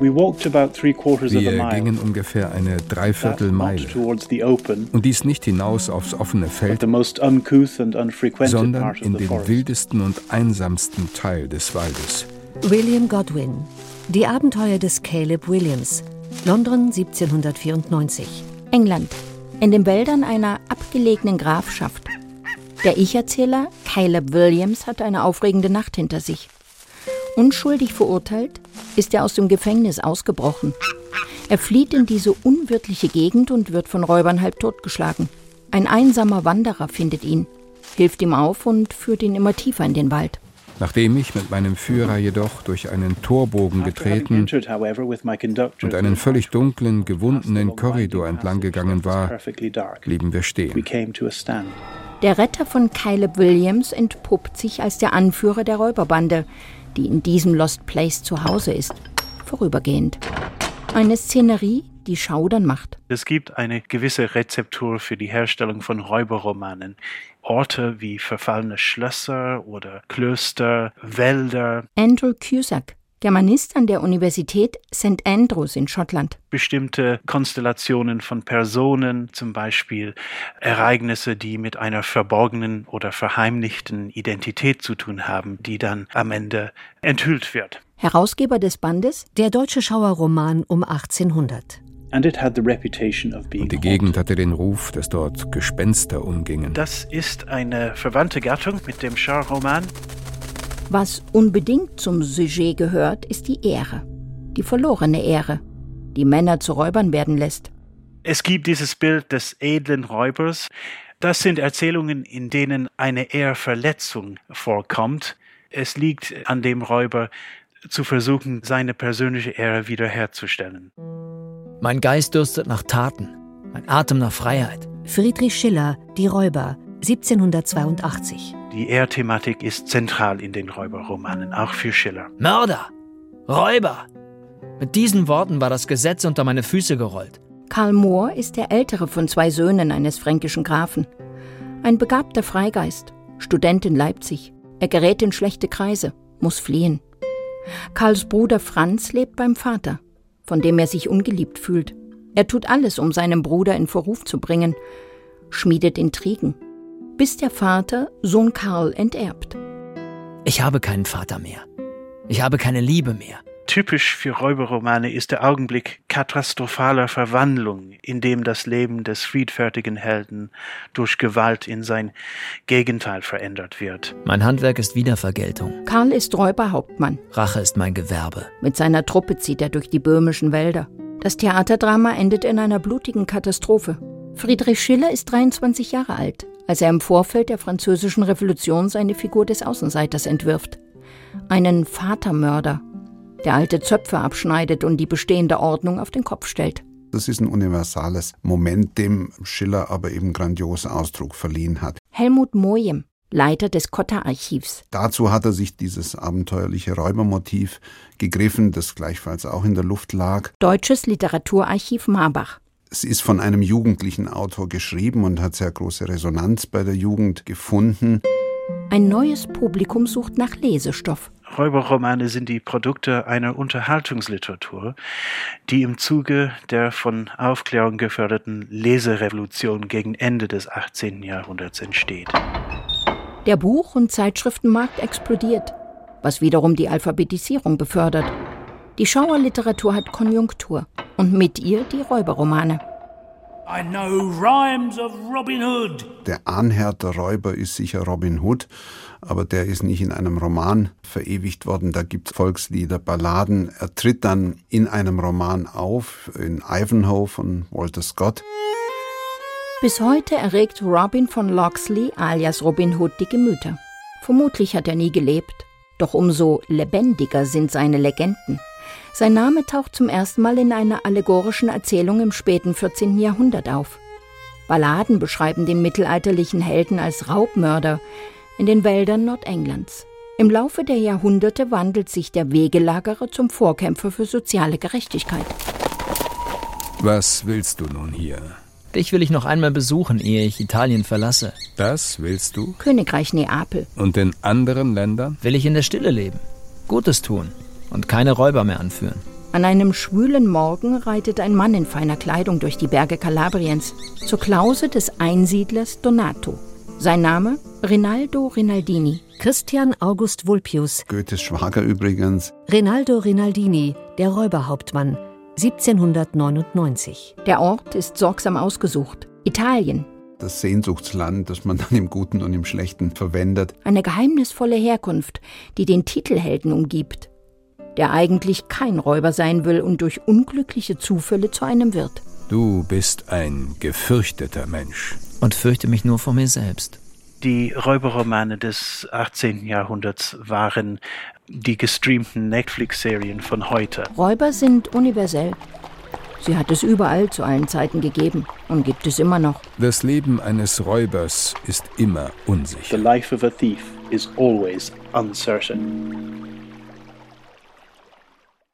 Wir gingen ungefähr eine Dreiviertelmeile. Und dies nicht hinaus aufs offene Feld, sondern in den wildesten und einsamsten Teil des Waldes. William Godwin, Die Abenteuer des Caleb Williams, London 1794. England, in den Wäldern einer abgelegenen Grafschaft. Der Ich-Erzähler Caleb Williams hat eine aufregende Nacht hinter sich. Unschuldig verurteilt, ist er aus dem Gefängnis ausgebrochen. Er flieht in diese unwirtliche Gegend und wird von Räubern halb totgeschlagen. Ein einsamer Wanderer findet ihn, hilft ihm auf und führt ihn immer tiefer in den Wald. Nachdem ich mit meinem Führer jedoch durch einen Torbogen getreten und einen völlig dunklen, gewundenen Korridor entlang gegangen war, blieben wir stehen. Der Retter von Caleb Williams entpuppt sich als der Anführer der Räuberbande, die in diesem Lost Place zu Hause ist, vorübergehend. Eine Szenerie, die Schaudern macht. Es gibt eine gewisse Rezeptur für die Herstellung von Räuberromanen. Orte wie verfallene Schlösser oder Klöster, Wälder. Andrew Cusack, Germanist an der Universität St. Andrews in Schottland. Bestimmte Konstellationen von Personen, zum Beispiel Ereignisse, die mit einer verborgenen oder verheimlichten Identität zu tun haben, die dann am Ende enthüllt wird. Herausgeber des Bandes? Der deutsche Schauerroman um 1800. Und die Gegend hatte den Ruf, dass dort Gespenster umgingen. Das ist eine verwandte Gattung mit dem Schauerroman. Was unbedingt zum Sujet gehört, ist die Ehre. Die verlorene Ehre, die Männer zu Räubern werden lässt. Es gibt dieses Bild des edlen Räubers. Das sind Erzählungen, in denen eine Ehrverletzung vorkommt. Es liegt an dem Räuber, zu versuchen, seine persönliche Ehre wiederherzustellen. Mein Geist dürstet nach Taten, mein Atem nach Freiheit. Friedrich Schiller, Die Räuber, 1782. Die Ehrthematik ist zentral in den Räuberromanen, auch für Schiller. Mörder! Räuber! Mit diesen Worten war das Gesetz unter meine Füße gerollt. Karl Mohr ist der ältere von zwei Söhnen eines fränkischen Grafen. Ein begabter Freigeist, Student in Leipzig. Er gerät in schlechte Kreise, muss fliehen. Karls Bruder Franz lebt beim Vater, von dem er sich ungeliebt fühlt. Er tut alles, um seinen Bruder in Verruf zu bringen, schmiedet Intrigen, bis der Vater Sohn Karl enterbt. Ich habe keinen Vater mehr. Ich habe keine Liebe mehr. Typisch für Räuberromane ist der Augenblick katastrophaler Verwandlung, in dem das Leben des friedfertigen Helden durch Gewalt in sein Gegenteil verändert wird. Mein Handwerk ist Wiedervergeltung. Karl ist Räuberhauptmann. Rache ist mein Gewerbe. Mit seiner Truppe zieht er durch die böhmischen Wälder. Das Theaterdrama endet in einer blutigen Katastrophe. Friedrich Schiller ist 23 Jahre alt als er im Vorfeld der Französischen Revolution seine Figur des Außenseiters entwirft. Einen Vatermörder, der alte Zöpfe abschneidet und die bestehende Ordnung auf den Kopf stellt. Das ist ein universales Moment, dem Schiller aber eben grandios Ausdruck verliehen hat. Helmut Mojem, Leiter des Kotta-Archivs. Dazu hat er sich dieses abenteuerliche Räubermotiv gegriffen, das gleichfalls auch in der Luft lag. Deutsches Literaturarchiv Marbach. Es ist von einem jugendlichen Autor geschrieben und hat sehr große Resonanz bei der Jugend gefunden. Ein neues Publikum sucht nach Lesestoff. Räuberromane sind die Produkte einer Unterhaltungsliteratur, die im Zuge der von Aufklärung geförderten Leserevolution gegen Ende des 18. Jahrhunderts entsteht. Der Buch- und Zeitschriftenmarkt explodiert, was wiederum die Alphabetisierung befördert. Die Schauerliteratur hat Konjunktur und mit ihr die Räuberromane. I know rhymes of Robin Hood. Der Ahnherr der Räuber ist sicher Robin Hood, aber der ist nicht in einem Roman verewigt worden. Da gibt es Volkslieder, Balladen. Er tritt dann in einem Roman auf, in Ivanhoe von Walter Scott. Bis heute erregt Robin von Locksley alias Robin Hood die Gemüter. Vermutlich hat er nie gelebt, doch umso lebendiger sind seine Legenden. Sein Name taucht zum ersten Mal in einer allegorischen Erzählung im späten 14. Jahrhundert auf. Balladen beschreiben den mittelalterlichen Helden als Raubmörder in den Wäldern Nordenglands. Im Laufe der Jahrhunderte wandelt sich der Wegelagerer zum Vorkämpfer für soziale Gerechtigkeit. Was willst du nun hier? Dich will ich noch einmal besuchen, ehe ich Italien verlasse. Das willst du? Königreich Neapel. Und in anderen Ländern? Will ich in der Stille leben. Gutes tun und keine Räuber mehr anführen. An einem schwülen Morgen reitet ein Mann in feiner Kleidung durch die Berge Kalabriens zur Klause des Einsiedlers Donato. Sein Name Rinaldo Rinaldini. Christian August Vulpius. Goethes Schwager übrigens. Rinaldo Rinaldini, der Räuberhauptmann, 1799. Der Ort ist sorgsam ausgesucht. Italien. Das Sehnsuchtsland, das man dann im Guten und im Schlechten verwendet. Eine geheimnisvolle Herkunft, die den Titelhelden umgibt der eigentlich kein Räuber sein will und durch unglückliche Zufälle zu einem wird. Du bist ein gefürchteter Mensch. Und fürchte mich nur vor mir selbst. Die Räuberromane des 18. Jahrhunderts waren die gestreamten Netflix-Serien von heute. Räuber sind universell. Sie hat es überall zu allen Zeiten gegeben und gibt es immer noch. Das Leben eines Räubers ist immer unsicher. The life of a thief is always uncertain.